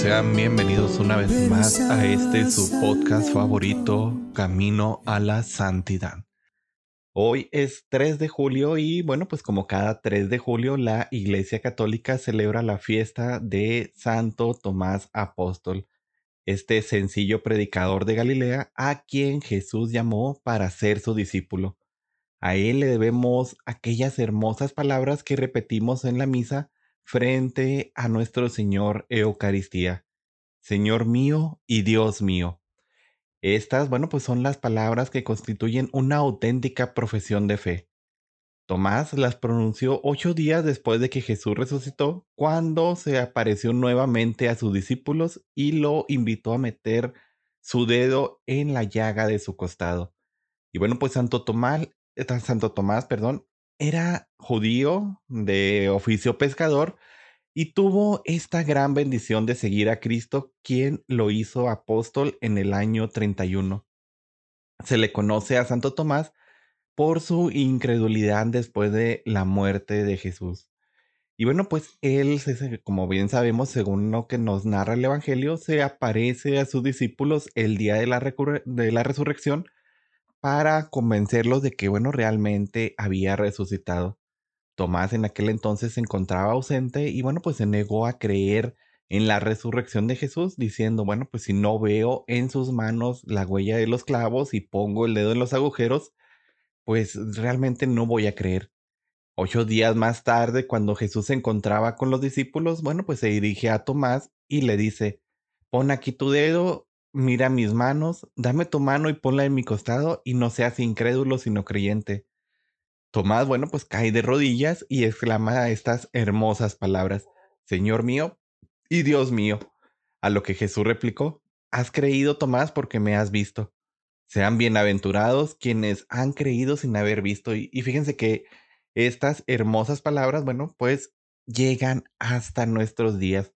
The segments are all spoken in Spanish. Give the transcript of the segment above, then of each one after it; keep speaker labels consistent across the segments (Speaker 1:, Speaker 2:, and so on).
Speaker 1: Sean bienvenidos una vez más a este su podcast favorito, Camino a la Santidad. Hoy es 3 de julio y bueno, pues como cada 3 de julio la Iglesia Católica celebra la fiesta de Santo Tomás Apóstol, este sencillo predicador de Galilea a quien Jesús llamó para ser su discípulo. A él le debemos aquellas hermosas palabras que repetimos en la misa frente a nuestro Señor Eucaristía. Señor mío y Dios mío. Estas, bueno, pues son las palabras que constituyen una auténtica profesión de fe. Tomás las pronunció ocho días después de que Jesús resucitó, cuando se apareció nuevamente a sus discípulos y lo invitó a meter su dedo en la llaga de su costado. Y bueno, pues Santo Tomás, eh, Santo Tomás, perdón, era judío de oficio pescador y tuvo esta gran bendición de seguir a Cristo, quien lo hizo apóstol en el año 31. Se le conoce a Santo Tomás por su incredulidad después de la muerte de Jesús. Y bueno, pues él, como bien sabemos, según lo que nos narra el Evangelio, se aparece a sus discípulos el día de la, de la resurrección para convencerlos de que, bueno, realmente había resucitado. Tomás en aquel entonces se encontraba ausente y, bueno, pues se negó a creer en la resurrección de Jesús, diciendo, bueno, pues si no veo en sus manos la huella de los clavos y pongo el dedo en los agujeros, pues realmente no voy a creer. Ocho días más tarde, cuando Jesús se encontraba con los discípulos, bueno, pues se dirige a Tomás y le dice, pon aquí tu dedo mira mis manos, dame tu mano y ponla en mi costado y no seas incrédulo sino creyente. Tomás, bueno, pues cae de rodillas y exclama estas hermosas palabras, Señor mío y Dios mío. A lo que Jesús replicó, Has creído, Tomás, porque me has visto. Sean bienaventurados quienes han creído sin haber visto. Y, fíjense que estas hermosas palabras, bueno, pues llegan hasta nuestros días.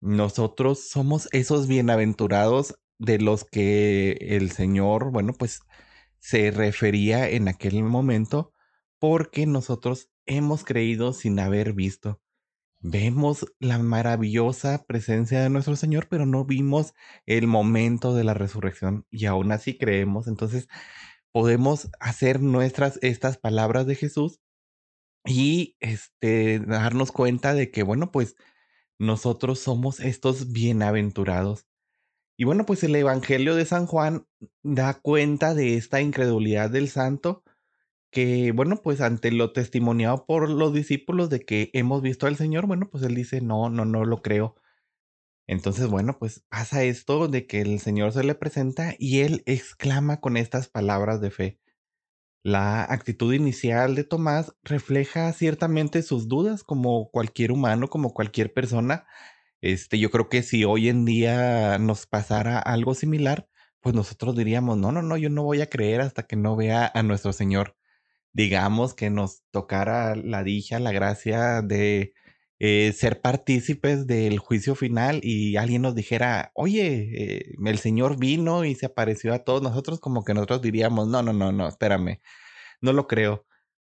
Speaker 1: Nosotros somos esos bienaventurados de los que el Señor, bueno, pues se refería en aquel momento porque nosotros hemos creído sin haber visto. Vemos la maravillosa presencia de nuestro Señor, pero no vimos el momento de la resurrección y aún así creemos. Entonces podemos hacer nuestras estas palabras de Jesús y este darnos cuenta de que bueno, pues nosotros somos estos bienaventurados. Y bueno, pues el Evangelio de San Juan da cuenta de esta incredulidad del santo que, bueno, pues ante lo testimoniado por los discípulos de que hemos visto al Señor, bueno, pues él dice, no, no, no lo creo. Entonces, bueno, pues pasa esto de que el Señor se le presenta y él exclama con estas palabras de fe. La actitud inicial de Tomás refleja ciertamente sus dudas como cualquier humano, como cualquier persona, este, yo creo que si hoy en día nos pasara algo similar, pues nosotros diríamos, no, no, no, yo no voy a creer hasta que no vea a nuestro Señor. Digamos que nos tocara la dicha, la gracia de eh, ser partícipes del juicio final y alguien nos dijera, oye, eh, el Señor vino y se apareció a todos nosotros, como que nosotros diríamos, no, no, no, no, espérame, no lo creo.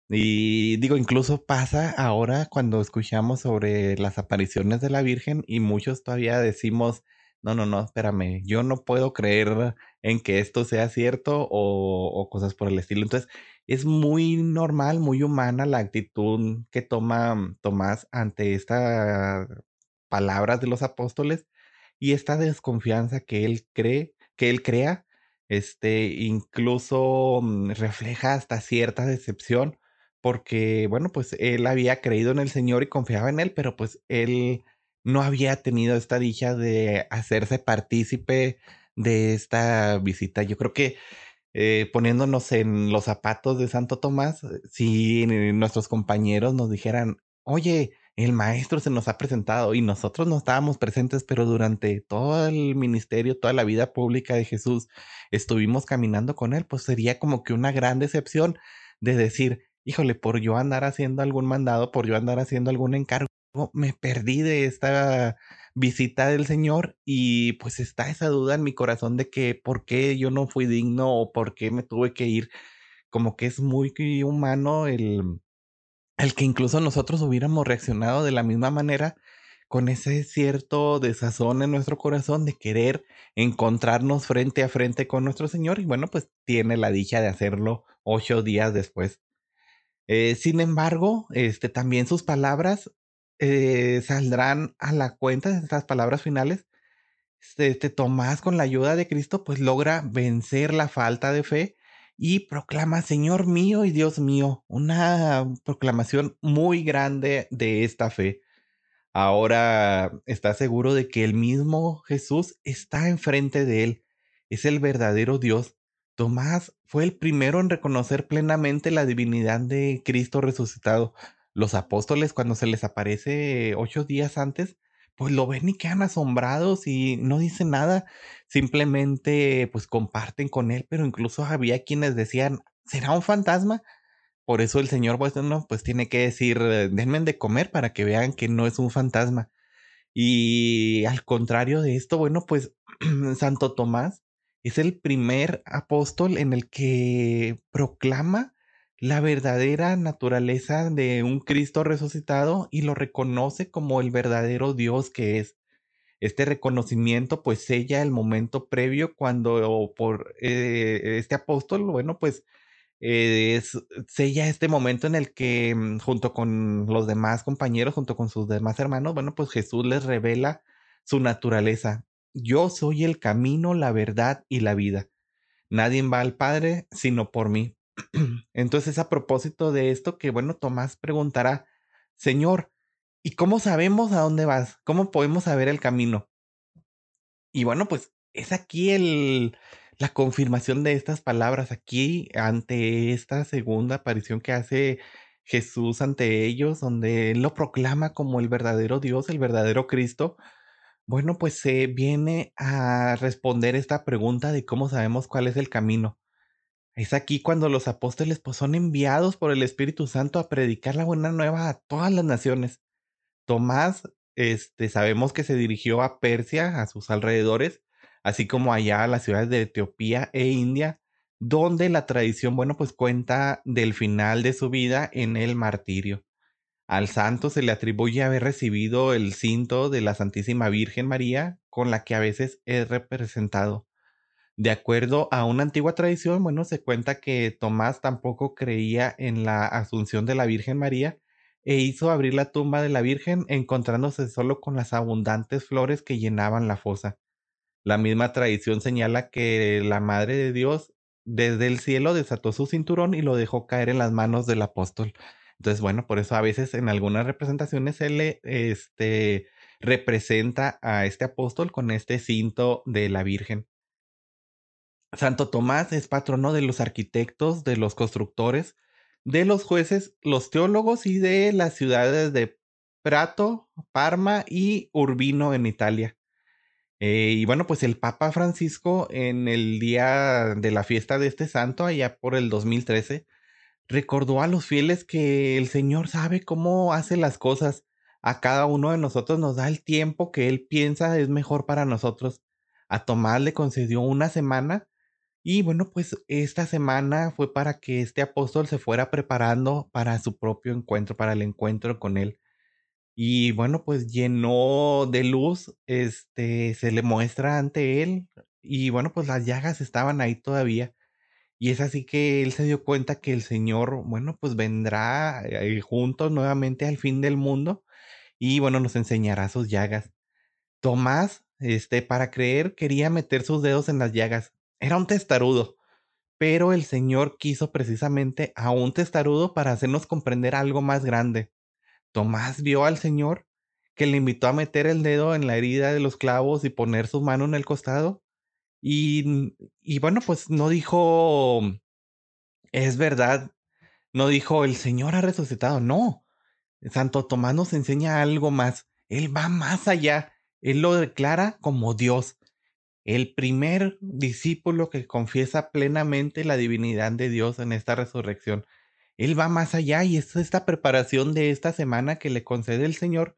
Speaker 1: Y digo, incluso pasa ahora cuando escuchamos sobre las apariciones de la Virgen y muchos todavía decimos, no, no, no, espérame, yo no puedo creer en que esto sea cierto o, cosas por el estilo. Entonces, es muy normal, muy humana la actitud que toma Tomás ante estas palabras de los apóstoles y esta desconfianza que él cree, que él crea, este, incluso mm, refleja hasta cierta decepción porque, bueno, pues él había creído en el Señor y confiaba en él, pero pues él no había tenido esta dicha de hacerse partícipe de esta visita. Yo creo que eh, poniéndonos en los zapatos de Santo Tomás, si nuestros compañeros nos dijeran, oye, el Maestro se nos ha presentado y nosotros no estábamos presentes, pero durante todo el ministerio, toda la vida pública de Jesús, estuvimos caminando con Él, pues sería como que una gran decepción de decir, híjole, por yo andar haciendo algún mandado, por yo andar haciendo algún encargo, me perdí de esta visita del Señor y pues está esa duda en mi corazón de que por qué yo no fui digno o por qué me tuve que ir. Como que es muy humano el el que incluso nosotros hubiéramos reaccionado de la misma manera con ese cierto desazón en nuestro corazón de querer encontrarnos frente a frente con nuestro Señor y bueno, pues tiene la dicha de hacerlo ocho días después. Eh, sin embargo, este, también sus palabras eh, saldrán a la cuenta, estas palabras finales. Este, este Tomás, con la ayuda de Cristo, pues logra vencer la falta de fe y proclama, Señor mío y Dios mío, una proclamación muy grande de esta fe. Ahora está seguro de que el mismo Jesús está enfrente de él, es el verdadero Dios. Tomás fue el primero en reconocer plenamente la divinidad de Cristo resucitado. Los apóstoles, cuando se les aparece ocho días antes, pues lo ven y quedan asombrados y no dicen nada, simplemente pues comparten con él, pero incluso había quienes decían, ¿será un fantasma? Por eso el señor pues, no, pues tiene que decir, denme de comer para que vean que no es un fantasma. Y al contrario de esto, bueno, pues Santo Tomás es el primer apóstol en el que proclama la verdadera naturaleza de un Cristo resucitado y lo reconoce como el verdadero Dios que es. Este reconocimiento pues sella el momento previo cuando por eh, este apóstol, bueno, pues eh, sella este momento en el que mm, junto con los demás compañeros, junto con sus demás hermanos, bueno, pues Jesús les revela su naturaleza. Yo soy el camino, la verdad y la vida. Nadie va al Padre sino por mí. Entonces, a propósito de esto, que bueno, Tomás preguntará, Señor, ¿y cómo sabemos a dónde vas? ¿Cómo podemos saber el camino? Y bueno, pues es aquí el, la confirmación de estas palabras, aquí ante esta segunda aparición que hace Jesús ante ellos, donde Él lo proclama como el verdadero Dios, el verdadero Cristo. Bueno, pues se viene a responder esta pregunta de cómo sabemos cuál es el camino. Es aquí cuando los apóstoles pues, son enviados por el Espíritu Santo a predicar la buena nueva a todas las naciones. Tomás, este, sabemos que se dirigió a Persia, a sus alrededores, así como allá a las ciudades de Etiopía e India, donde la tradición, bueno, pues cuenta del final de su vida en el martirio. Al santo se le atribuye haber recibido el cinto de la Santísima Virgen María, con la que a veces es representado. De acuerdo a una antigua tradición, bueno, se cuenta que Tomás tampoco creía en la asunción de la Virgen María e hizo abrir la tumba de la Virgen encontrándose solo con las abundantes flores que llenaban la fosa. La misma tradición señala que la Madre de Dios desde el cielo desató su cinturón y lo dejó caer en las manos del apóstol. Entonces, bueno, por eso a veces en algunas representaciones se le este, representa a este apóstol con este cinto de la Virgen. Santo Tomás es patrono de los arquitectos, de los constructores, de los jueces, los teólogos y de las ciudades de Prato, Parma y Urbino en Italia. Eh, y bueno, pues el Papa Francisco en el día de la fiesta de este santo, allá por el 2013, recordó a los fieles que el Señor sabe cómo hace las cosas. A cada uno de nosotros nos da el tiempo que Él piensa es mejor para nosotros. A Tomás le concedió una semana y bueno, pues esta semana fue para que este apóstol se fuera preparando para su propio encuentro, para el encuentro con él. Y bueno, pues llenó de luz, este, se le muestra ante él y bueno, pues las llagas estaban ahí todavía. Y es así que él se dio cuenta que el Señor, bueno, pues vendrá eh, juntos nuevamente al fin del mundo y bueno, nos enseñará sus llagas. Tomás, este, para creer, quería meter sus dedos en las llagas, era un testarudo, pero el Señor quiso precisamente a un testarudo para hacernos comprender algo más grande. Tomás vio al Señor que le invitó a meter el dedo en la herida de los clavos y poner su mano en el costado. Y, y bueno, pues no dijo, es verdad, no dijo, el Señor ha resucitado, no. Santo Tomás nos enseña algo más. Él va más allá. Él lo declara como Dios. El primer discípulo que confiesa plenamente la divinidad de Dios en esta resurrección. Él va más allá y es esta preparación de esta semana que le concede el Señor,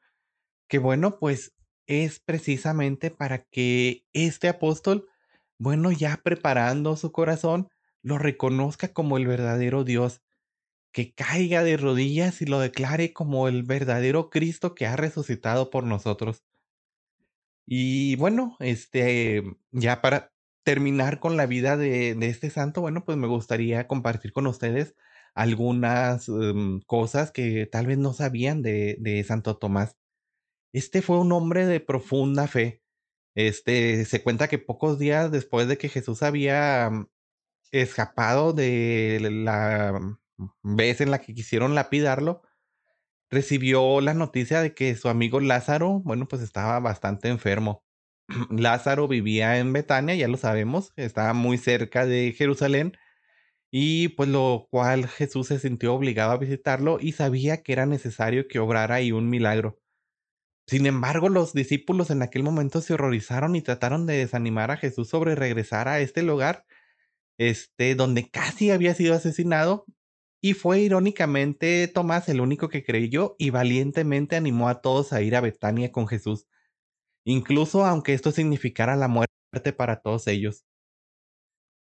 Speaker 1: que bueno, pues es precisamente para que este apóstol, bueno, ya preparando su corazón, lo reconozca como el verdadero Dios, que caiga de rodillas y lo declare como el verdadero Cristo que ha resucitado por nosotros. Y bueno, este, ya para terminar con la vida de, este santo, bueno, pues me gustaría compartir con ustedes algunas um, cosas que tal vez no sabían de, de Santo Tomás. Este fue un hombre de profunda fe. Este, se cuenta que pocos días después de que Jesús había mm, escapado de la mm, vez en la que quisieron lapidarlo, recibió la noticia de que su amigo Lázaro, bueno, pues estaba bastante enfermo. Lázaro vivía en Betania, ya lo sabemos, estaba muy cerca de Jerusalén, y pues lo cual Jesús se sintió obligado a visitarlo y sabía que era necesario que obrara ahí un milagro. Sin embargo, los discípulos en aquel momento se horrorizaron y trataron de desanimar a Jesús sobre regresar a este lugar, este, donde casi había sido asesinado, y fue irónicamente Tomás el único que creyó y valientemente animó a todos a ir a Betania con Jesús, incluso aunque esto significara la muerte para todos ellos.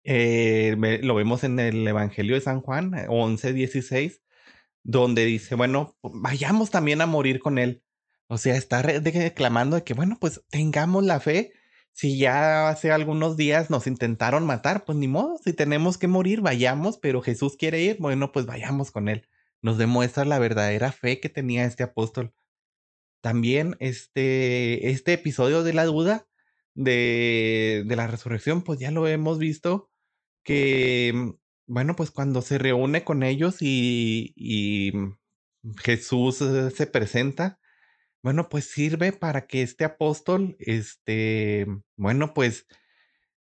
Speaker 1: Eh, lo vemos en el Evangelio de San Juan 11:16, donde dice, bueno, vayamos también a morir con él o sea, está reclamando de que, bueno, pues tengamos la fe. Si ya hace algunos días nos intentaron matar, pues ni modo, si tenemos que morir, vayamos, pero Jesús quiere ir, bueno, pues vayamos con él. Nos demuestra la verdadera fe que tenía este apóstol. También este, este episodio de la duda de, de la resurrección, pues ya lo hemos visto que, mm, bueno, pues cuando se reúne con ellos y, y Jesús eh, se presenta, bueno, pues sirve para que este apóstol, este, bueno, pues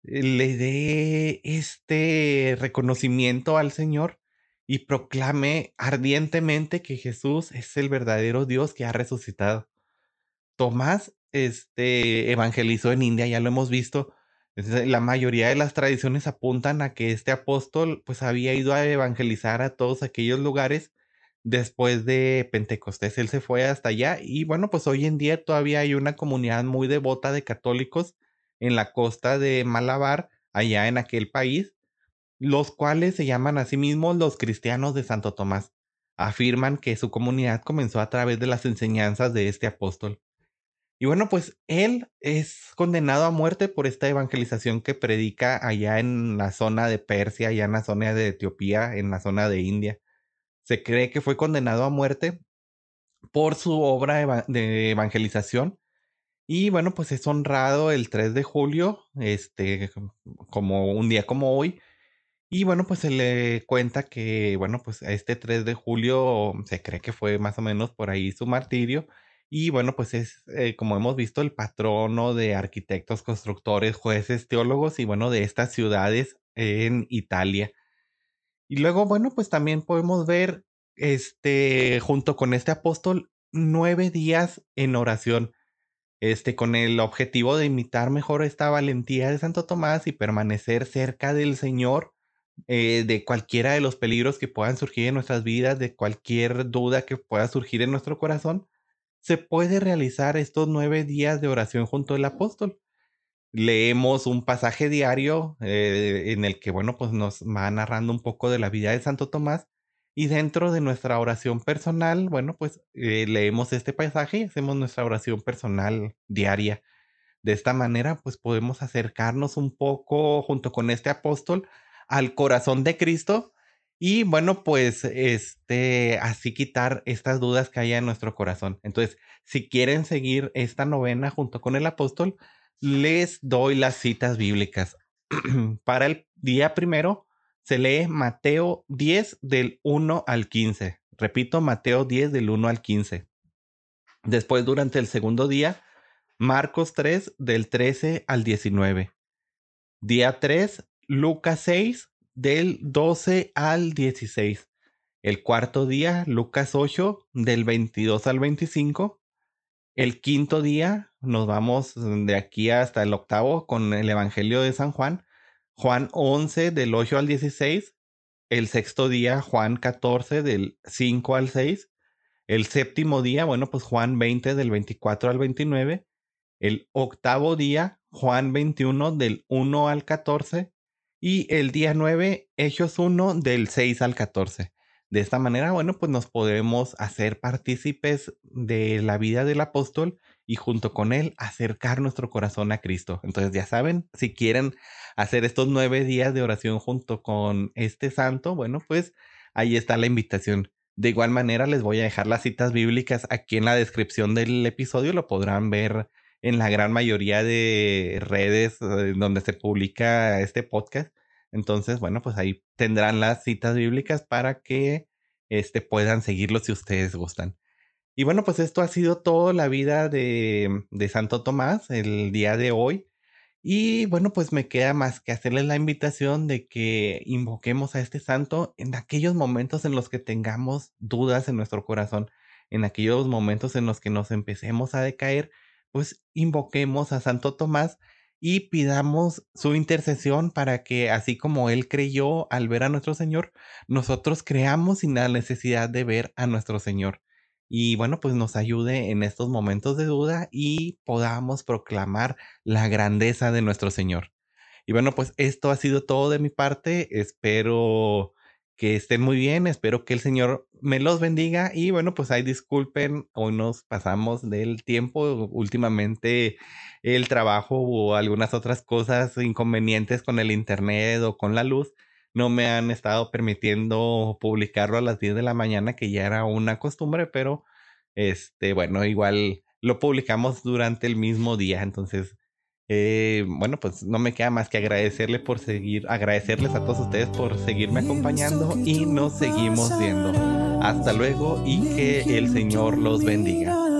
Speaker 1: le dé este reconocimiento al Señor y proclame ardientemente que Jesús es el verdadero Dios que ha resucitado. Tomás, este, evangelizó en India, ya lo hemos visto. La mayoría de las tradiciones apuntan a que este apóstol pues había ido a evangelizar a todos aquellos lugares después de Pentecostés. Él se fue hasta allá y bueno, pues hoy en día todavía hay una comunidad muy devota de católicos en la costa de Malabar, allá en aquel país, los cuales se llaman a sí mismos los cristianos de Santo Tomás. Afirman que su comunidad comenzó a través de las enseñanzas de este apóstol. Y bueno, pues él es condenado a muerte por esta evangelización que predica allá en la zona de Persia, allá en la zona de Etiopía, en la zona de India. Se cree que fue condenado a muerte por su obra de evangelización. Y bueno, pues es honrado el 3 de julio, este, como un día como hoy. Y bueno, pues se le cuenta que, bueno, pues este 3 de julio se cree que fue más o menos por ahí su martirio. Y bueno, pues es, eh, como hemos visto, el patrono de arquitectos, constructores, jueces, teólogos y bueno, de estas ciudades en Italia. Y luego, bueno, pues también podemos ver, este, junto con este apóstol, nueve días en oración, este, con el objetivo de imitar mejor esta valentía de Santo Tomás y permanecer cerca del Señor, eh, de cualquiera de los peligros que puedan surgir en nuestras vidas, de cualquier duda que pueda surgir en nuestro corazón, se puede realizar estos nueve días de oración junto al apóstol leemos un pasaje diario eh, en el que, bueno, pues nos va narrando un poco de la vida de Santo Tomás y dentro de nuestra oración personal, bueno, pues eh, leemos este pasaje y hacemos nuestra oración personal diaria. De esta manera, pues podemos acercarnos un poco junto con este apóstol al corazón de Cristo y bueno, pues este, así quitar estas dudas que hay en nuestro corazón. Entonces, si quieren seguir esta novena junto con el apóstol, les doy las citas bíblicas. Para el día primero se lee Mateo 10 del 1 al 15. Repito, Mateo 10 del 1 al 15. Después, durante el segundo día, Marcos 3 del 13 al 19. Día 3, Lucas 6 del 12 al 16. El cuarto día, Lucas 8, del 22 al 25. El quinto día, nos vamos de aquí hasta el octavo con el Evangelio de San Juan. Juan 11, del 8 al 16. El sexto día, Juan 14, del 5 al 6. El séptimo día, bueno, pues Juan 20, del 24 al 29. El octavo día, Juan 21, del 1 al 14. Y el día 9, Hechos 1, del 6 al 14. De esta manera, bueno, pues nos podemos hacer partícipes de la vida del apóstol y junto con él acercar nuestro corazón a Cristo. Entonces ya saben, si quieren hacer estos nueve días de oración junto con este santo, bueno, pues ahí está la invitación. De igual manera, les voy a dejar las citas bíblicas aquí en la descripción del episodio, lo podrán ver en la gran mayoría de redes eh, donde se publica este podcast. Entonces, bueno, pues ahí tendrán las citas bíblicas para que este, puedan seguirlo si ustedes gustan. Y bueno, pues esto ha sido toda la vida de, de Santo Tomás el día de hoy. Y bueno, pues me queda más que hacerles la invitación de que invoquemos a este santo en aquellos momentos en los que tengamos dudas en nuestro corazón, en aquellos momentos en los que nos empecemos a decaer, pues invoquemos a Santo Tomás y pidamos su intercesión para que así como Él creyó al ver a nuestro Señor, nosotros creamos sin la necesidad de ver a nuestro Señor. Y bueno, pues nos ayude en estos momentos de duda y podamos proclamar la grandeza de nuestro Señor. Y bueno, pues esto ha sido todo de mi parte. Espero que estén muy bien, espero que el Señor me los bendiga y bueno, pues ahí disculpen, hoy nos pasamos del tiempo, últimamente el trabajo o algunas otras cosas inconvenientes con el internet o con la luz no me han estado permitiendo publicarlo a las 10 de la mañana, que ya era una costumbre, pero este, bueno, igual lo publicamos durante el mismo día, entonces eh, bueno, pues no me queda más que agradecerle por seguir, agradecerles a todos ustedes por seguirme acompañando y nos seguimos viendo. Hasta luego y que el Señor los bendiga.